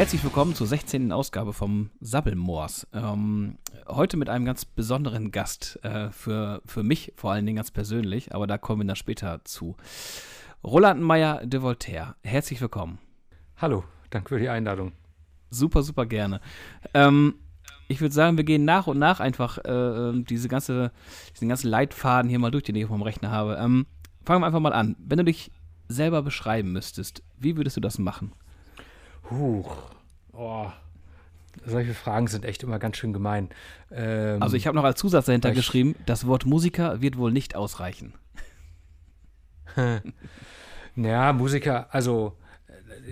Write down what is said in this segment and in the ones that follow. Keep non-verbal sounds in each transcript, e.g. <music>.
Herzlich willkommen zur 16. Ausgabe vom Sabbelmoors. Ähm, heute mit einem ganz besonderen Gast, äh, für, für mich vor allen Dingen ganz persönlich, aber da kommen wir dann später zu. Roland Meyer de Voltaire, herzlich willkommen. Hallo, danke für die Einladung. Super, super gerne. Ähm, ich würde sagen, wir gehen nach und nach einfach äh, ähm, diese ganze, diesen ganzen Leitfaden hier mal durch, den ich auf meinem Rechner habe. Ähm, fangen wir einfach mal an. Wenn du dich selber beschreiben müsstest, wie würdest du das machen? Huch. Oh. Solche Fragen sind echt immer ganz schön gemein. Ähm, also ich habe noch als Zusatz dahinter geschrieben, das Wort Musiker wird wohl nicht ausreichen. <laughs> naja, Musiker, also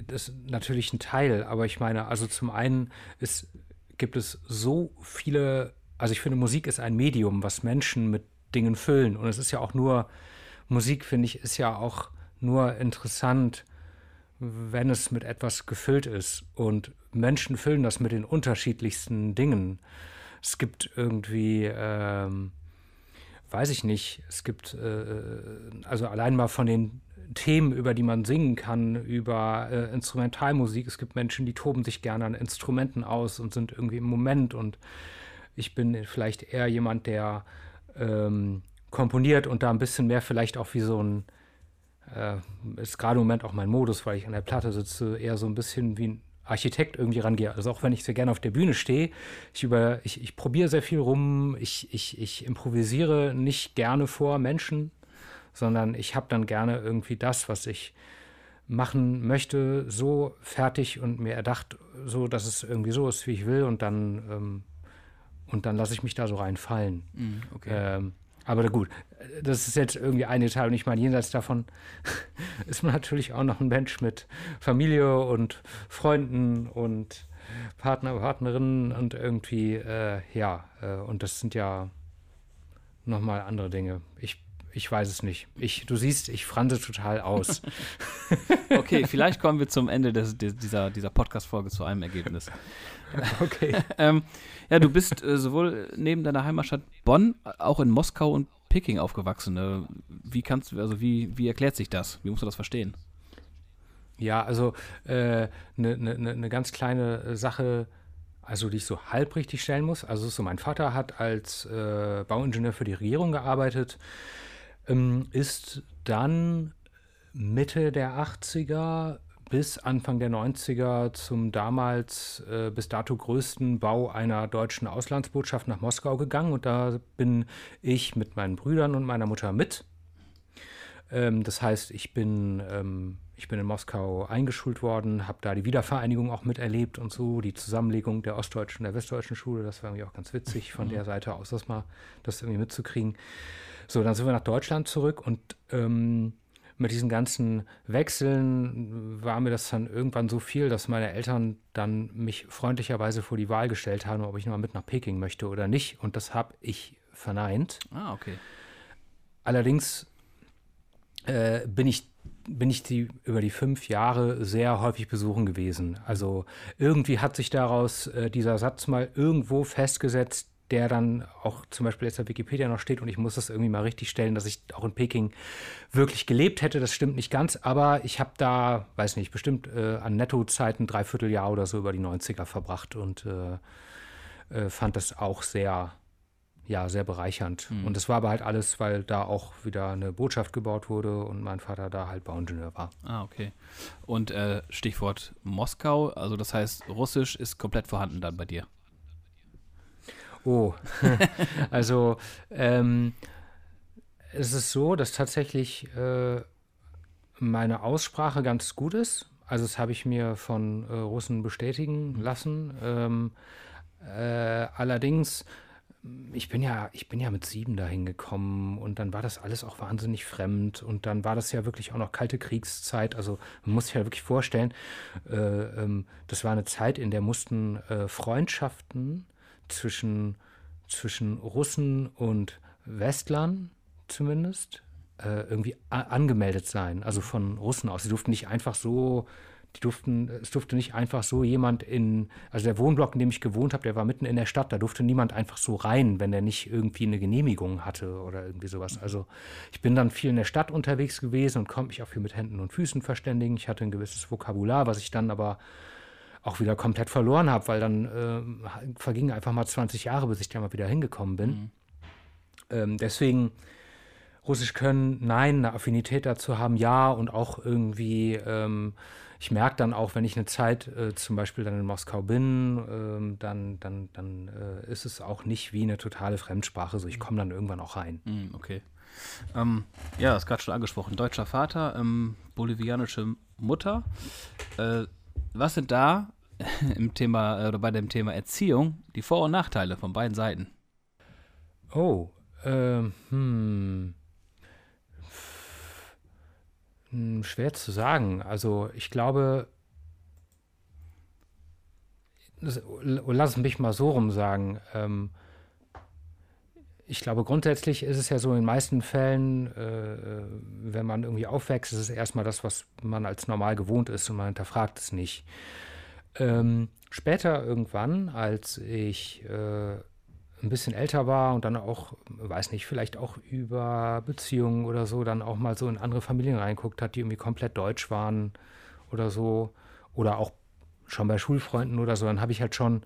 das ist natürlich ein Teil, aber ich meine, also zum einen ist, gibt es so viele, also ich finde, Musik ist ein Medium, was Menschen mit Dingen füllen. Und es ist ja auch nur, Musik, finde ich, ist ja auch nur interessant, wenn es mit etwas gefüllt ist. Und Menschen füllen das mit den unterschiedlichsten Dingen. Es gibt irgendwie, ähm, weiß ich nicht, es gibt, äh, also allein mal von den Themen, über die man singen kann, über äh, Instrumentalmusik. Es gibt Menschen, die toben sich gerne an Instrumenten aus und sind irgendwie im Moment. Und ich bin vielleicht eher jemand, der ähm, komponiert und da ein bisschen mehr vielleicht auch wie so ein äh, ist gerade im Moment auch mein Modus, weil ich an der Platte sitze, eher so ein bisschen wie ein Architekt irgendwie rangehe. Also auch wenn ich sehr gerne auf der Bühne stehe, ich, über, ich, ich probiere sehr viel rum, ich, ich, ich improvisiere nicht gerne vor Menschen, sondern ich habe dann gerne irgendwie das, was ich machen möchte, so fertig und mir erdacht, so dass es irgendwie so ist, wie ich will und dann ähm, und dann lasse ich mich da so reinfallen. Mm, okay. Ähm, aber gut, das ist jetzt irgendwie ein Detail und ich meine, jenseits davon <laughs> ist man natürlich auch noch ein Mensch mit Familie und Freunden und Partner, Partnerinnen und irgendwie, äh, ja, äh, und das sind ja nochmal andere Dinge. Ich, ich weiß es nicht. Ich, du siehst, ich franse total aus. <laughs> okay, vielleicht kommen wir zum Ende des, dieser, dieser Podcast-Folge zu einem Ergebnis. <laughs> Okay. ähm, ja, du bist äh, sowohl neben deiner Heimatstadt Bonn, auch in Moskau und Peking aufgewachsen. Ne? Wie kannst du, also wie, wie erklärt sich das? Wie musst du das verstehen? Ja, also eine äh, ne, ne, ne, ne ganz kleine Sache, also die ich so halb richtig stellen muss. Also so, mein Vater hat als äh, Bauingenieur für die Regierung gearbeitet, ähm, ist dann Mitte der 80er bis Anfang der 90er zum damals äh, bis dato größten Bau einer deutschen Auslandsbotschaft nach Moskau gegangen und da bin ich mit meinen Brüdern und meiner Mutter mit. Ähm, das heißt, ich bin, ähm, ich bin in Moskau eingeschult worden, habe da die Wiedervereinigung auch miterlebt und so, die Zusammenlegung der ostdeutschen und der westdeutschen Schule, das war irgendwie auch ganz witzig von mhm. der Seite aus, das mal das irgendwie mitzukriegen. So, dann sind wir nach Deutschland zurück und ähm, mit diesen ganzen Wechseln war mir das dann irgendwann so viel, dass meine Eltern dann mich freundlicherweise vor die Wahl gestellt haben, ob ich mal mit nach Peking möchte oder nicht. Und das habe ich verneint. Ah, okay. Allerdings äh, bin ich bin ich die über die fünf Jahre sehr häufig besuchen gewesen. Also irgendwie hat sich daraus äh, dieser Satz mal irgendwo festgesetzt, der dann auch zum Beispiel jetzt auf Wikipedia noch steht und ich muss das irgendwie mal richtig stellen, dass ich auch in Peking wirklich gelebt hätte. Das stimmt nicht ganz, aber ich habe da, weiß nicht, bestimmt äh, an Nettozeiten dreiviertel Jahr oder so über die 90er verbracht und äh, äh, fand das auch sehr, ja, sehr bereichernd. Mhm. Und das war aber halt alles, weil da auch wieder eine Botschaft gebaut wurde und mein Vater da halt Bauingenieur war. Ah, okay. Und äh, Stichwort Moskau, also das heißt, Russisch ist komplett vorhanden dann bei dir. Oh, <laughs> also ähm, es ist so, dass tatsächlich äh, meine Aussprache ganz gut ist. Also das habe ich mir von äh, Russen bestätigen lassen. Ähm, äh, allerdings, ich bin ja, ich bin ja mit sieben dahin gekommen und dann war das alles auch wahnsinnig fremd und dann war das ja wirklich auch noch kalte Kriegszeit. Also man muss sich ja wirklich vorstellen, äh, ähm, das war eine Zeit, in der mussten äh, Freundschaften zwischen, zwischen Russen und Westlern zumindest äh, irgendwie angemeldet sein, also von Russen aus. Sie durften nicht einfach so, die durften, es durfte nicht einfach so jemand in, also der Wohnblock, in dem ich gewohnt habe, der war mitten in der Stadt, da durfte niemand einfach so rein, wenn er nicht irgendwie eine Genehmigung hatte oder irgendwie sowas. Also ich bin dann viel in der Stadt unterwegs gewesen und konnte mich auch viel mit Händen und Füßen verständigen. Ich hatte ein gewisses Vokabular, was ich dann aber auch wieder komplett verloren habe, weil dann äh, vergingen einfach mal 20 Jahre, bis ich da mal wieder hingekommen bin. Mhm. Ähm, deswegen Russisch können, nein, eine Affinität dazu haben, ja, und auch irgendwie, ähm, ich merke dann auch, wenn ich eine Zeit äh, zum Beispiel dann in Moskau bin, ähm, dann, dann, dann äh, ist es auch nicht wie eine totale Fremdsprache, so ich komme dann irgendwann auch rein. Mhm, okay. Ähm, ja, das ist gerade schon angesprochen. Deutscher Vater, ähm, bolivianische Mutter. Äh, was sind da im Thema äh, oder bei dem Thema Erziehung die Vor- und Nachteile von beiden Seiten? Oh, ähm, hm. hm. Schwer zu sagen. Also ich glaube, lass mich mal so rum sagen. Ähm, ich glaube, grundsätzlich ist es ja so in den meisten Fällen, äh, wenn man irgendwie aufwächst, ist es erstmal das, was man als normal gewohnt ist und man hinterfragt es nicht. Ähm, später irgendwann, als ich äh, ein bisschen älter war und dann auch, weiß nicht, vielleicht auch über Beziehungen oder so, dann auch mal so in andere Familien reinguckt hat, die irgendwie komplett deutsch waren oder so, oder auch schon bei Schulfreunden oder so, dann habe ich halt schon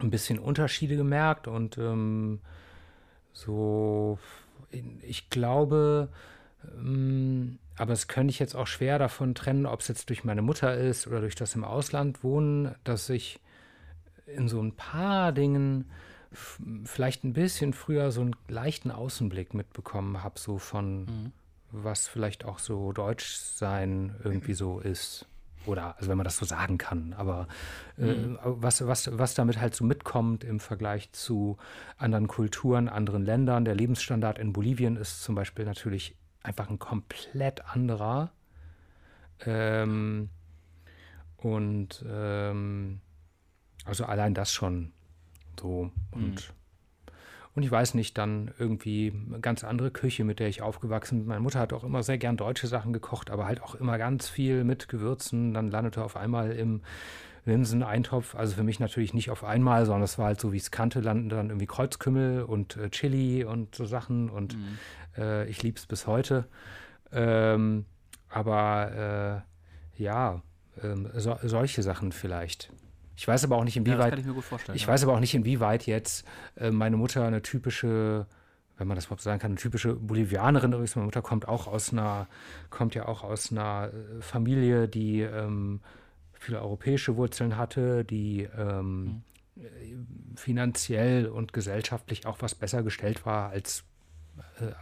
ein bisschen Unterschiede gemerkt und ähm, so, ich glaube, ähm, aber es könnte ich jetzt auch schwer davon trennen, ob es jetzt durch meine Mutter ist oder durch das im Ausland wohnen, dass ich in so ein paar Dingen vielleicht ein bisschen früher so einen leichten Außenblick mitbekommen habe, so von mhm. was vielleicht auch so Deutschsein irgendwie so ist. Oder, also wenn man das so sagen kann, aber äh, mhm. was, was, was damit halt so mitkommt im Vergleich zu anderen Kulturen, anderen Ländern. Der Lebensstandard in Bolivien ist zum Beispiel natürlich einfach ein komplett anderer. Ähm, und ähm, also allein das schon so. Und mhm. Und ich weiß nicht, dann irgendwie eine ganz andere Küche, mit der ich aufgewachsen bin. Meine Mutter hat auch immer sehr gern deutsche Sachen gekocht, aber halt auch immer ganz viel mit Gewürzen. Dann landete auf einmal im Linseneintopf, also für mich natürlich nicht auf einmal, sondern es war halt so, wie ich es kannte, landen dann irgendwie Kreuzkümmel und äh, Chili und so Sachen und mhm. Äh, ich liebe es bis heute. Ähm, aber äh, ja, ähm, so, solche Sachen vielleicht. Ich weiß aber auch nicht, inwieweit. Ja, ich, ich ja. weiß aber auch nicht, inwieweit jetzt äh, meine Mutter eine typische, wenn man das überhaupt sagen kann, eine typische Bolivianerin ist. Meine Mutter kommt auch aus einer, kommt ja auch aus einer äh, Familie, die ähm, viele europäische Wurzeln hatte, die ähm, mhm. finanziell und gesellschaftlich auch was besser gestellt war als, äh,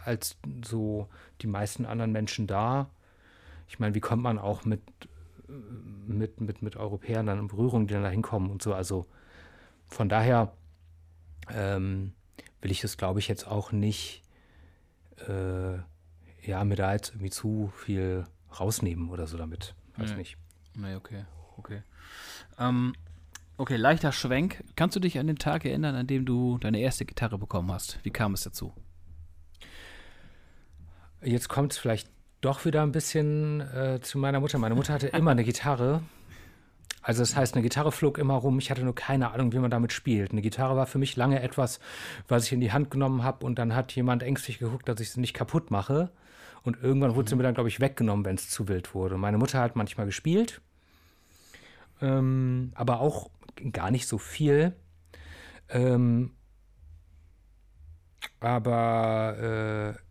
als so die meisten anderen Menschen da. Ich meine, wie kommt man auch mit mit, mit, mit Europäern dann in Berührung, die dann da hinkommen und so. Also von daher ähm, will ich das, glaube ich, jetzt auch nicht, äh, ja, mir da jetzt irgendwie zu viel rausnehmen oder so damit. Weiß nee. nicht. Nee, okay, okay. Ähm, okay, leichter Schwenk. Kannst du dich an den Tag erinnern, an dem du deine erste Gitarre bekommen hast? Wie kam es dazu? Jetzt kommt es vielleicht doch wieder ein bisschen äh, zu meiner Mutter. Meine Mutter hatte immer eine Gitarre. Also das heißt, eine Gitarre flog immer rum. Ich hatte nur keine Ahnung, wie man damit spielt. Eine Gitarre war für mich lange etwas, was ich in die Hand genommen habe und dann hat jemand ängstlich geguckt, dass ich sie nicht kaputt mache. Und irgendwann wurde sie mir dann, glaube ich, weggenommen, wenn es zu wild wurde. Meine Mutter hat manchmal gespielt, ähm, aber auch gar nicht so viel. Ähm, aber äh,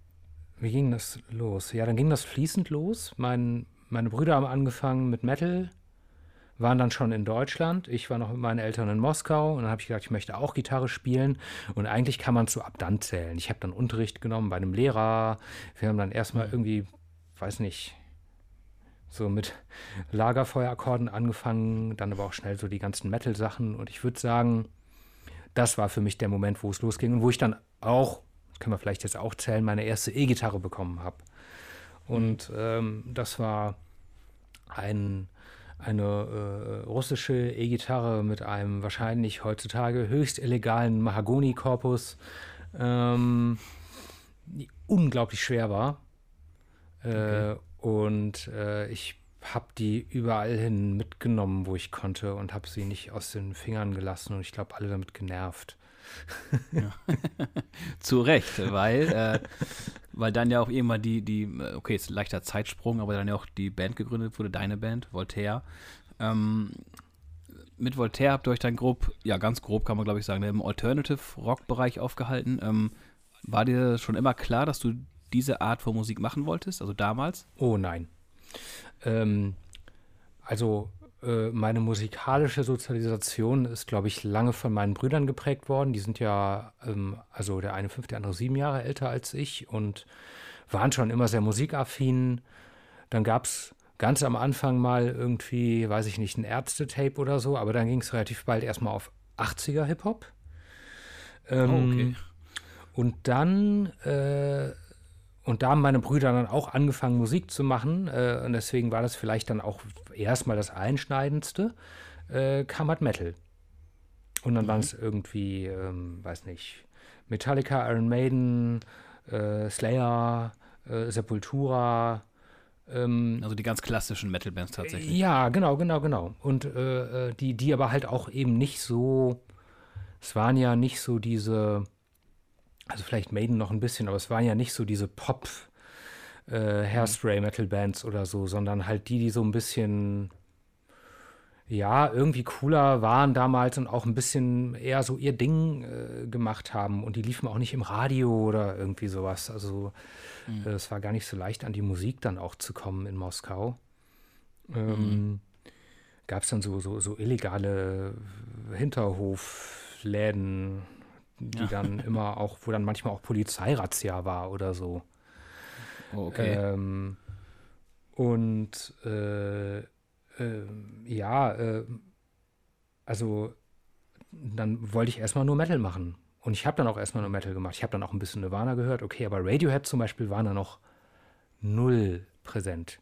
wie ging das los? Ja, dann ging das fließend los. Mein, meine Brüder haben angefangen mit Metal, waren dann schon in Deutschland. Ich war noch mit meinen Eltern in Moskau und dann habe ich gedacht, ich möchte auch Gitarre spielen. Und eigentlich kann man so ab dann zählen. Ich habe dann Unterricht genommen bei einem Lehrer. Wir haben dann erstmal mhm. irgendwie, weiß nicht, so mit Lagerfeuerakkorden angefangen, dann aber auch schnell so die ganzen Metal-Sachen. Und ich würde sagen, das war für mich der Moment, wo es losging und wo ich dann auch können wir vielleicht jetzt auch zählen, meine erste E-Gitarre bekommen habe. Und ähm, das war ein, eine äh, russische E-Gitarre mit einem wahrscheinlich heutzutage höchst illegalen Mahagoni-Korpus, ähm, die unglaublich schwer war. Äh, okay. Und äh, ich habe die überall hin mitgenommen, wo ich konnte und habe sie nicht aus den Fingern gelassen und ich glaube, alle damit genervt. Ja. <laughs> Zu Recht, weil, äh, weil dann ja auch irgendwann die, die, okay, ist ein leichter Zeitsprung, aber dann ja auch die Band gegründet wurde, deine Band, Voltaire. Ähm, mit Voltaire habt ihr euch dann grob, ja ganz grob kann man glaube ich sagen, im Alternative-Rock-Bereich aufgehalten. Ähm, war dir schon immer klar, dass du diese Art von Musik machen wolltest, also damals? Oh nein. Ähm, also meine musikalische Sozialisation ist, glaube ich, lange von meinen Brüdern geprägt worden. Die sind ja, ähm, also der eine fünf, der andere sieben Jahre älter als ich und waren schon immer sehr musikaffin. Dann gab es ganz am Anfang mal irgendwie, weiß ich nicht, ein Ärzte-Tape oder so, aber dann ging es relativ bald erstmal auf 80er Hip-Hop. Ähm, oh, okay. Und dann, äh, und da haben meine Brüder dann auch angefangen, Musik zu machen. Äh, und deswegen war das vielleicht dann auch erstmal das Einschneidendste, äh, kam halt Metal. Und dann mhm. waren es irgendwie, ähm, weiß nicht, Metallica, Iron Maiden, äh, Slayer, äh, Sepultura, ähm, also die ganz klassischen Metal-Bands tatsächlich. Ja, genau, genau, genau. Und äh, äh, die, die aber halt auch eben nicht so, es waren ja nicht so diese, also vielleicht Maiden noch ein bisschen, aber es waren ja nicht so diese Pop, äh, Hairspray-Metal-Bands oder so, sondern halt die, die so ein bisschen ja, irgendwie cooler waren damals und auch ein bisschen eher so ihr Ding äh, gemacht haben. Und die liefen auch nicht im Radio oder irgendwie sowas. Also mhm. äh, es war gar nicht so leicht, an die Musik dann auch zu kommen in Moskau. Ähm, mhm. Gab es dann so, so, so illegale Hinterhofläden, die ja. dann immer auch, wo dann manchmal auch Polizeirazzia war oder so. Oh, okay. Ähm, und äh, äh, ja, äh, also dann wollte ich erstmal nur Metal machen. Und ich habe dann auch erstmal nur Metal gemacht. Ich habe dann auch ein bisschen Nirvana gehört, okay, aber Radiohead zum Beispiel waren da noch null präsent.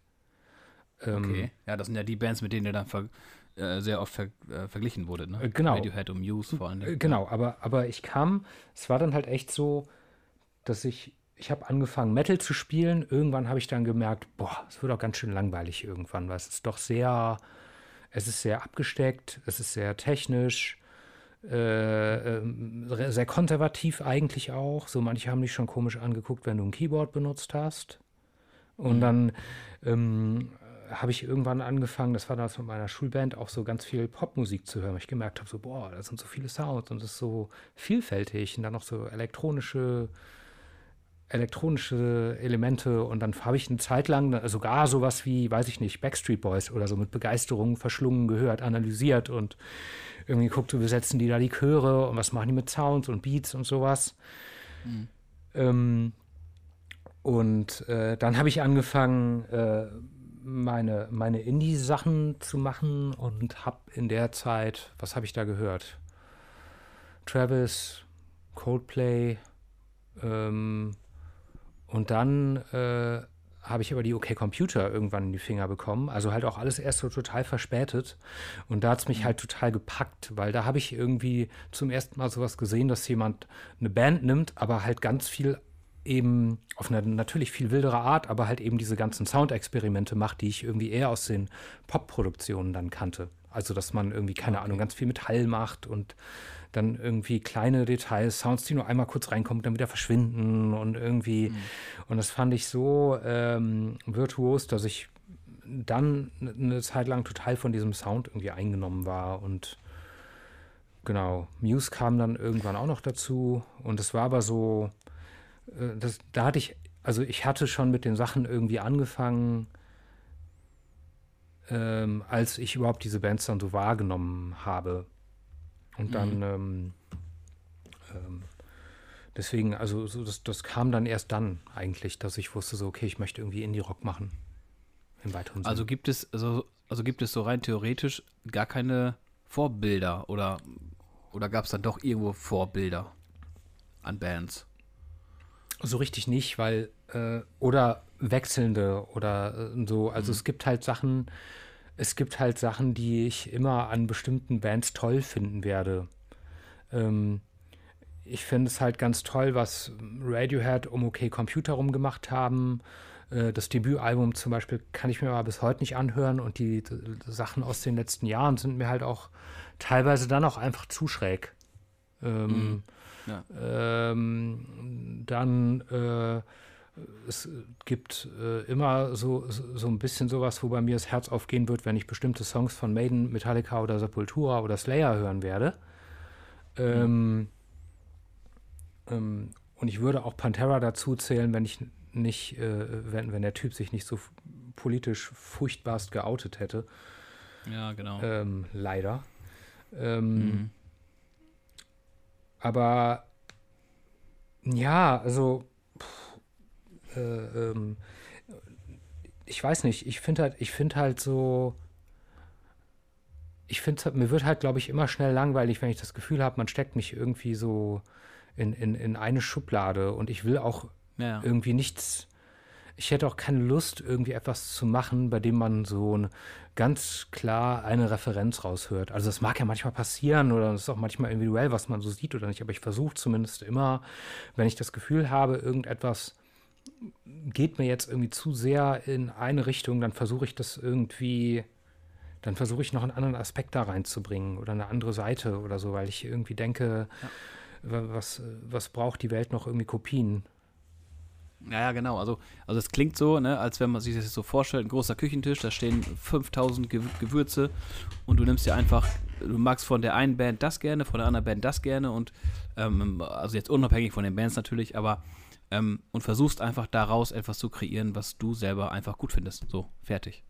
Ähm, okay, ja, das sind ja die Bands, mit denen ihr dann ver äh, sehr oft ver äh, verglichen wurde, ne? Äh, genau. Radiohead und Muse vor allem. Äh, genau, aber, aber ich kam, es war dann halt echt so, dass ich ich habe angefangen, Metal zu spielen. Irgendwann habe ich dann gemerkt, boah, es wird auch ganz schön langweilig irgendwann, weil es ist doch sehr, es ist sehr abgesteckt, es ist sehr technisch, äh, äh, sehr konservativ eigentlich auch. So manche haben dich schon komisch angeguckt, wenn du ein Keyboard benutzt hast. Und mhm. dann ähm, habe ich irgendwann angefangen, das war damals mit meiner Schulband, auch so ganz viel Popmusik zu hören. Weil ich gemerkt habe, so, boah, da sind so viele Sounds und es ist so vielfältig und dann noch so elektronische elektronische Elemente und dann habe ich eine Zeit lang sogar sowas wie, weiß ich nicht, Backstreet Boys oder so mit Begeisterung verschlungen gehört, analysiert und irgendwie guckt, wie setzen die da die Chöre und was machen die mit Sounds und Beats und sowas. Mhm. Ähm, und äh, dann habe ich angefangen, äh, meine, meine Indie-Sachen zu machen und habe in der Zeit, was habe ich da gehört? Travis, Coldplay, ähm, und dann äh, habe ich aber die OK Computer irgendwann in die Finger bekommen. Also halt auch alles erst so total verspätet. Und da hat es mich mhm. halt total gepackt, weil da habe ich irgendwie zum ersten Mal sowas gesehen, dass jemand eine Band nimmt, aber halt ganz viel eben auf eine natürlich viel wildere Art, aber halt eben diese ganzen Soundexperimente macht, die ich irgendwie eher aus den Pop-Produktionen dann kannte. Also, dass man irgendwie, keine Ahnung, ganz viel Metall macht und dann irgendwie kleine Details, Sounds, die nur einmal kurz reinkommen, dann wieder verschwinden und irgendwie. Mhm. Und das fand ich so ähm, virtuos, dass ich dann eine Zeit lang total von diesem Sound irgendwie eingenommen war und genau, Muse kam dann irgendwann auch noch dazu und es war aber so, das, da hatte ich, also ich hatte schon mit den Sachen irgendwie angefangen, ähm, als ich überhaupt diese Bands dann so wahrgenommen habe. Und dann, mhm. ähm, ähm, deswegen, also so, das, das kam dann erst dann eigentlich, dass ich wusste, so, okay, ich möchte irgendwie Indie-Rock machen. Im weiteren Sinne. Also gibt es, also, also gibt es so rein theoretisch gar keine Vorbilder oder, oder gab es dann doch irgendwo Vorbilder an Bands? So richtig nicht, weil, äh, oder wechselnde oder äh, so. Also mhm. es gibt halt Sachen, es gibt halt Sachen, die ich immer an bestimmten Bands toll finden werde. Ähm, ich finde es halt ganz toll, was Radiohead um OK Computer rum gemacht haben. Äh, das Debütalbum zum Beispiel kann ich mir aber bis heute nicht anhören und die, die, Sachen aus den letzten Jahren sind mir halt auch teilweise dann auch einfach zu schräg. Ähm, mhm. Ja. ähm, dann äh, es gibt äh, immer so, so ein bisschen sowas, wo bei mir das Herz aufgehen wird, wenn ich bestimmte Songs von Maiden, Metallica oder Sepultura oder Slayer hören werde. Ähm, ähm, und ich würde auch Pantera dazu zählen, wenn ich nicht, äh, wenn, wenn der Typ sich nicht so politisch furchtbarst geoutet hätte. Ja, genau. Ähm, leider. Ähm, mhm. Aber ja, also pff, äh, ähm, ich weiß nicht, ich finde halt, ich finde halt so, ich finde, mir wird halt, glaube ich, immer schnell langweilig, wenn ich das Gefühl habe, man steckt mich irgendwie so in, in, in eine Schublade und ich will auch ja. irgendwie nichts. Ich hätte auch keine Lust, irgendwie etwas zu machen, bei dem man so ein, ganz klar eine Referenz raushört. Also das mag ja manchmal passieren oder es ist auch manchmal individuell, was man so sieht oder nicht, aber ich versuche zumindest immer, wenn ich das Gefühl habe, irgendetwas geht mir jetzt irgendwie zu sehr in eine Richtung, dann versuche ich das irgendwie, dann versuche ich noch einen anderen Aspekt da reinzubringen oder eine andere Seite oder so, weil ich irgendwie denke, ja was, was braucht die Welt noch irgendwie Kopien? Ja, ja, genau. Also, also es klingt so, ne, als wenn man sich das so vorstellt, ein großer Küchentisch, da stehen 5000 Gewürze und du nimmst dir einfach, du magst von der einen Band das gerne, von der anderen Band das gerne und ähm, also jetzt unabhängig von den Bands natürlich, aber ähm, und versuchst einfach daraus etwas zu kreieren, was du selber einfach gut findest. So, fertig.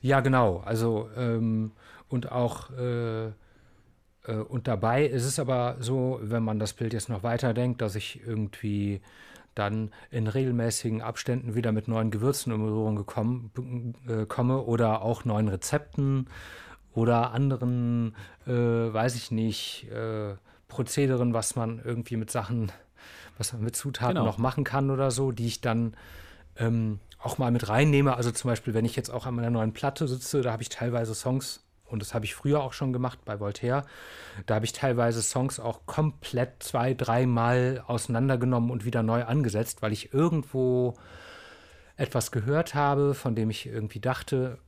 Ja, genau. Also ähm, und auch äh, äh, und dabei ist es aber so, wenn man das Bild jetzt noch weiterdenkt, dass ich irgendwie dann in regelmäßigen Abständen wieder mit neuen Gewürzen in Berührung gekommen, äh, komme oder auch neuen Rezepten oder anderen, äh, weiß ich nicht, äh, Prozederen, was man irgendwie mit Sachen, was man mit Zutaten genau. noch machen kann oder so, die ich dann ähm, auch mal mit reinnehme. Also zum Beispiel, wenn ich jetzt auch an meiner neuen Platte sitze, da habe ich teilweise Songs und das habe ich früher auch schon gemacht bei Voltaire. Da habe ich teilweise Songs auch komplett zwei, dreimal auseinandergenommen und wieder neu angesetzt, weil ich irgendwo etwas gehört habe, von dem ich irgendwie dachte,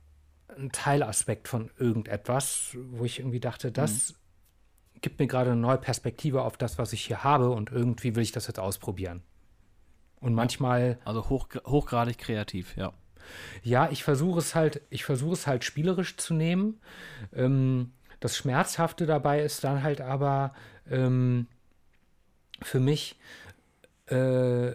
ein Teilaspekt von irgendetwas, wo ich irgendwie dachte, das mhm. gibt mir gerade eine neue Perspektive auf das, was ich hier habe und irgendwie will ich das jetzt ausprobieren. Und manchmal. Also hoch, hochgradig kreativ, ja. Ja, ich versuche es halt, ich versuche es halt spielerisch zu nehmen. Ähm, das Schmerzhafte dabei ist dann halt aber ähm, für mich, äh,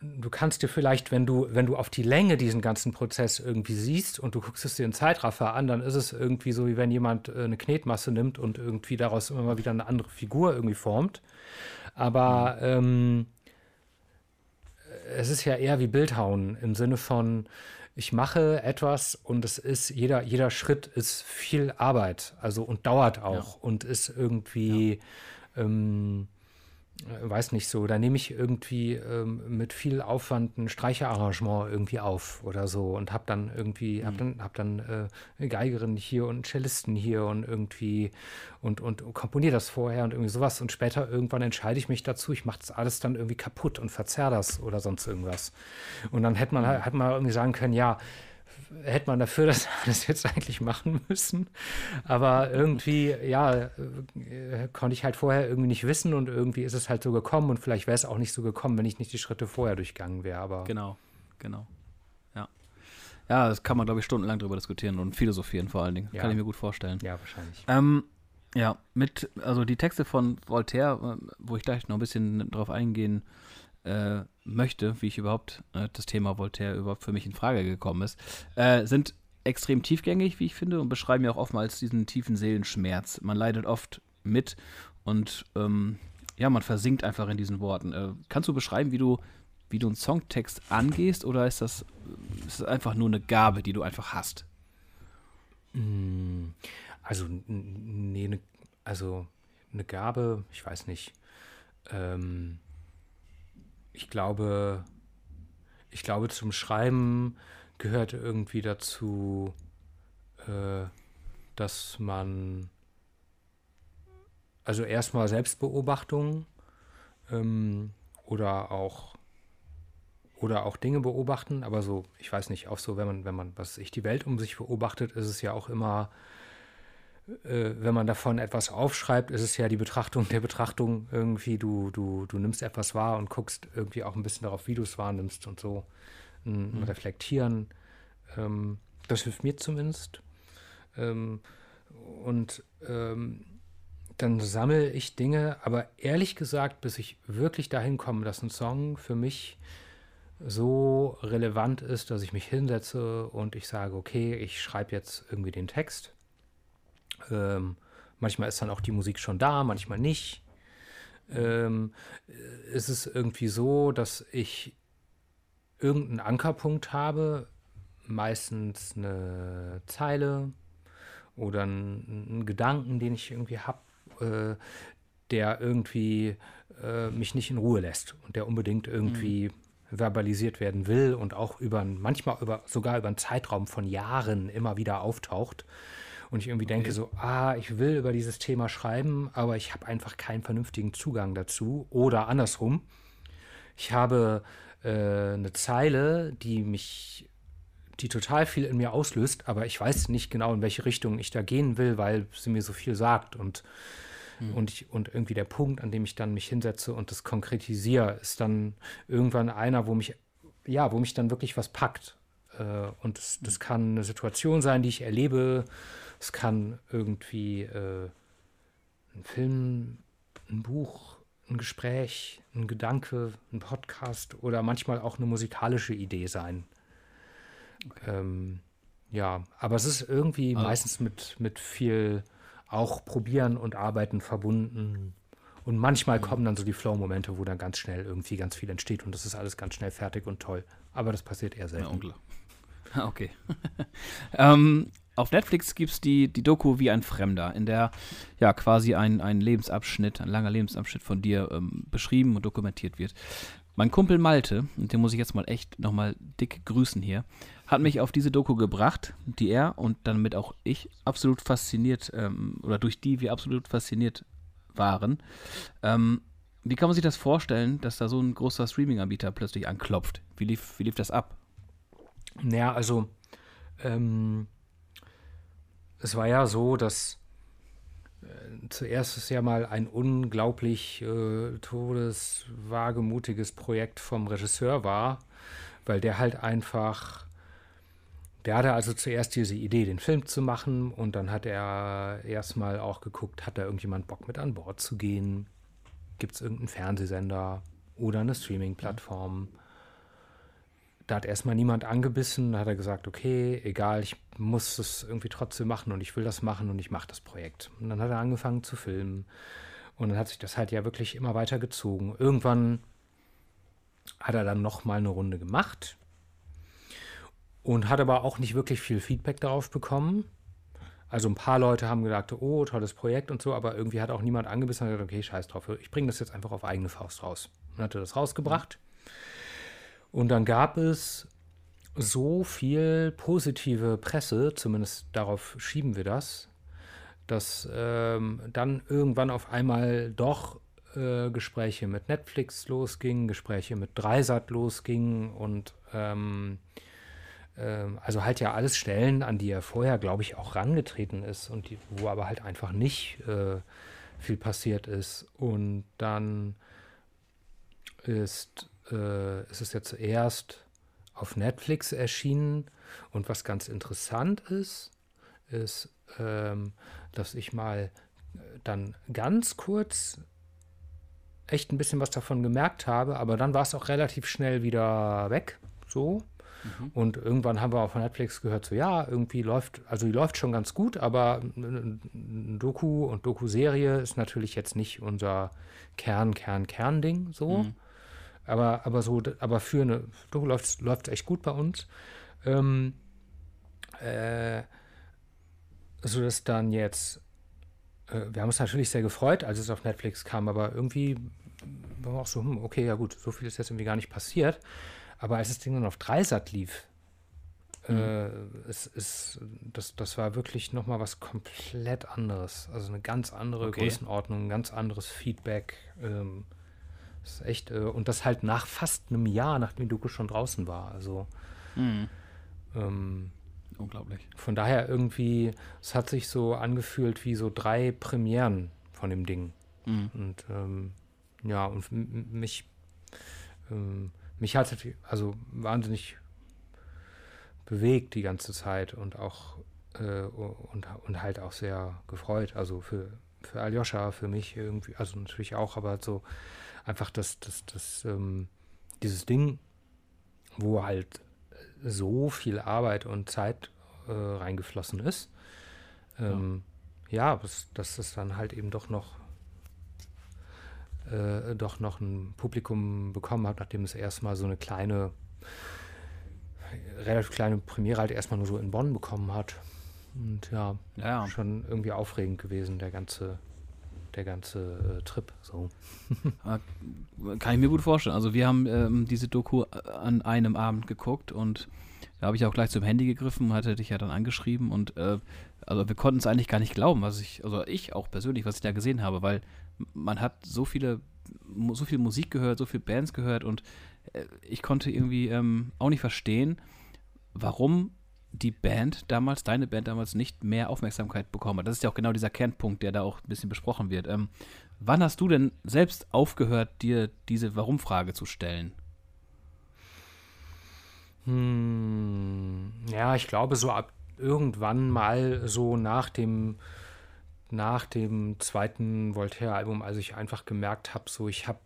du kannst dir vielleicht, wenn du, wenn du auf die Länge diesen ganzen Prozess irgendwie siehst und du guckst es dir in Zeitraffer an, dann ist es irgendwie so, wie wenn jemand äh, eine Knetmasse nimmt und irgendwie daraus immer wieder eine andere Figur irgendwie formt. Aber ähm, es ist ja eher wie Bildhauen im Sinne von, ich mache etwas und es ist, jeder, jeder Schritt ist viel Arbeit, also und dauert auch ja. und ist irgendwie, ja. ähm, äh, weiß nicht so, da nehme ich irgendwie ähm, mit viel Aufwand ein Streicherarrangement irgendwie auf oder so und habe dann irgendwie, mhm. habe dann, hab dann äh, eine Geigerin hier und einen Cellisten hier und irgendwie und, und, und komponiere das vorher und irgendwie sowas und später irgendwann entscheide ich mich dazu, ich mache das alles dann irgendwie kaputt und verzerre das oder sonst irgendwas. Und dann hätte man, mhm. hätte man irgendwie sagen können, ja, hätte man dafür <laughs> das alles jetzt eigentlich machen müssen. Aber irgendwie, ja, äh, konnte ich halt vorher irgendwie nicht wissen und irgendwie ist es halt so gekommen und vielleicht wäre es auch nicht so gekommen, wenn ich nicht die Schritte vorher durchgegangen wäre. Aber genau, genau. Ja. Ja, das kann man, glaube ich, stundenlang drüber diskutieren und philosophieren vor allen Dingen. Ja. Kann ich mir gut vorstellen. Ja, wahrscheinlich. Ähm, ja, mit, also die Texte von Voltaire, äh, wo ich gleich noch ein bisschen drauf eingehen äh, möchte, wie ich überhaupt äh, das Thema Voltaire überhaupt für mich in Frage gekommen ist, äh, sind extrem tiefgängig, wie ich finde, und beschreiben ja auch oftmals diesen tiefen Seelenschmerz. Man leidet oft mit und ähm, ja, man versinkt einfach in diesen Worten. Äh, kannst du beschreiben, wie du, wie du einen Songtext angehst, oder ist das, ist das einfach nur eine Gabe, die du einfach hast? Mm, also, nee, ne, also eine Gabe, ich weiß nicht. Ähm, ich glaube, ich glaube, zum Schreiben gehört irgendwie dazu, äh, dass man also erstmal Selbstbeobachtung ähm, oder auch oder auch Dinge beobachten, aber so, ich weiß nicht, auch so, wenn man, wenn man, was ich die Welt um sich beobachtet, ist es ja auch immer wenn man davon etwas aufschreibt, ist es ja die Betrachtung der Betrachtung irgendwie. Du, du, du nimmst etwas wahr und guckst irgendwie auch ein bisschen darauf, wie du es wahrnimmst und so. Ein, ein mhm. Reflektieren. Ähm, das hilft mir zumindest. Ähm, und ähm, dann sammle ich Dinge, aber ehrlich gesagt, bis ich wirklich dahin komme, dass ein Song für mich so relevant ist, dass ich mich hinsetze und ich sage, okay, ich schreibe jetzt irgendwie den Text. Ähm, manchmal ist dann auch die Musik schon da, manchmal nicht. Ähm, ist es irgendwie so, dass ich irgendeinen Ankerpunkt habe, meistens eine Zeile oder einen, Gedanken, den ich irgendwie habe, äh, der irgendwie äh, mich nicht in Ruhe lässt und der unbedingt irgendwie mhm. verbalisiert werden will und auch über manchmal über sogar über einen Zeitraum von Jahren immer wieder auftaucht und ich irgendwie okay. denke so, ah, ich will über dieses Thema schreiben, aber ich habe einfach keinen vernünftigen Zugang dazu oder andersrum. Ich habe äh, eine Zeile, die mich die total viel in mir auslöst, aber ich weiß nicht genau, in welche Richtung ich da gehen will, weil sie mir so viel sagt und hm. und, ich, und irgendwie der Punkt, an dem ich dann mich hinsetze und das konkretisiere, ist dann irgendwann einer, wo mich, ja, wo mich dann wirklich was packt. Äh, und das, das kann eine Situation sein, die ich erlebe. Es kann irgendwie äh, ein Film, ein Buch, ein Gespräch, ein Gedanke, ein Podcast oder manchmal auch eine musikalische Idee sein. Okay. Ähm, ja, aber es ist irgendwie ah. meistens mit, mit viel auch Probieren und Arbeiten verbunden. Und manchmal mhm. kommen dann so die Flow-Momente, wo dann ganz schnell irgendwie ganz viel entsteht und das ist alles ganz schnell fertig und toll. Aber das passiert eher selten. Ja, Onkel. Okay. <laughs> ähm, auf Netflix gibt es die, die Doku wie ein Fremder, in der ja quasi ein, ein Lebensabschnitt, ein langer Lebensabschnitt von dir ähm, beschrieben und dokumentiert wird. Mein Kumpel Malte, und den muss ich jetzt mal echt nochmal dick grüßen hier, hat mich auf diese Doku gebracht, die er und damit auch ich absolut fasziniert, ähm, oder durch die wir absolut fasziniert waren. Ähm, wie kann man sich das vorstellen, dass da so ein großer Streaming-Anbieter plötzlich anklopft? Wie lief, wie lief das ab? Naja, also ähm, es war ja so, dass äh, zuerst ist ja mal ein unglaublich äh, todeswagemutiges Projekt vom Regisseur war, weil der halt einfach, der hatte also zuerst diese Idee, den Film zu machen und dann hat er erstmal auch geguckt, hat da irgendjemand Bock mit an Bord zu gehen? Gibt es irgendeinen Fernsehsender oder eine Streaming-Plattform? Mhm da hat erstmal niemand angebissen, da hat er gesagt, okay, egal, ich muss es irgendwie trotzdem machen und ich will das machen und ich mache das Projekt. Und dann hat er angefangen zu filmen und dann hat sich das halt ja wirklich immer weiter gezogen. Irgendwann hat er dann noch mal eine Runde gemacht und hat aber auch nicht wirklich viel Feedback darauf bekommen. Also ein paar Leute haben gedacht, oh, tolles Projekt und so, aber irgendwie hat auch niemand angebissen und gesagt, okay, scheiß drauf, ich bringe das jetzt einfach auf eigene Faust raus. Und hat er das rausgebracht. Und dann gab es so viel positive Presse, zumindest darauf schieben wir das, dass ähm, dann irgendwann auf einmal doch äh, Gespräche mit Netflix losgingen, Gespräche mit Dreisat losgingen und ähm, äh, also halt ja alles Stellen, an die er vorher, glaube ich, auch rangetreten ist und die, wo aber halt einfach nicht äh, viel passiert ist. Und dann ist äh, es ist ja zuerst auf Netflix erschienen. Und was ganz interessant ist, ist, ähm, dass ich mal äh, dann ganz kurz echt ein bisschen was davon gemerkt habe, aber dann war es auch relativ schnell wieder weg. So. Mhm. Und irgendwann haben wir auch von Netflix gehört, so ja, irgendwie läuft, also die läuft schon ganz gut, aber ein Doku und Doku-Serie ist natürlich jetzt nicht unser Kern, Kern, Kern-Ding so. Mhm. Aber, aber so, aber für eine Doku läuft es echt gut bei uns. Ähm, äh, so dass dann jetzt, äh, wir haben uns natürlich sehr gefreut, als es auf Netflix kam, aber irgendwie war auch so, hm, okay, ja gut, so viel ist jetzt irgendwie gar nicht passiert. Aber als das Ding dann auf Dreisat lief, äh, mhm. äh, es ist, das, das war wirklich nochmal was komplett anderes. Also eine ganz andere okay. Größenordnung, ein ganz anderes Feedback. Ähm, das ist echt, äh, und das halt nach fast einem Jahr, nachdem Doku schon draußen war. Also. Mhm. Ähm, Unglaublich. Von daher irgendwie, es hat sich so angefühlt wie so drei Premieren von dem Ding. Mhm. Und ähm, ja, und mich, ähm, mich hat es also wahnsinnig bewegt die ganze Zeit und auch äh, und, und halt auch sehr gefreut. Also für, für Aljoscha, für mich irgendwie, also natürlich auch, aber so einfach das, das, das, ähm, dieses Ding, wo halt so viel Arbeit und Zeit äh, reingeflossen ist. Ähm, ja, ja dass, dass es dann halt eben doch noch äh, doch noch ein Publikum bekommen hat, nachdem es erstmal so eine kleine, relativ kleine Premiere halt erstmal nur so in Bonn bekommen hat. Und ja, ja. schon irgendwie aufregend gewesen, der ganze, der ganze äh, Trip. So. <laughs> Kann ich mir gut vorstellen. Also wir haben ähm, diese Doku äh, an einem Abend geguckt und da habe ich auch gleich zum Handy gegriffen, hatte dich ja dann angeschrieben und äh, also wir konnten es eigentlich gar nicht glauben, was ich, also ich auch persönlich, was ich da gesehen habe, weil man hat so viele, so viel Musik gehört, so viele Bands gehört und äh, ich konnte irgendwie ähm, auch nicht verstehen, warum die Band damals, deine Band damals, nicht mehr Aufmerksamkeit bekommen hat. Das ist ja auch genau dieser Kernpunkt, der da auch ein bisschen besprochen wird. Ähm, wann hast du denn selbst aufgehört, dir diese Warum-Frage zu stellen? Hm, ja, ich glaube, so ab irgendwann mal so nach dem nach dem zweiten Voltaire-Album, als ich einfach gemerkt habe, so ich habe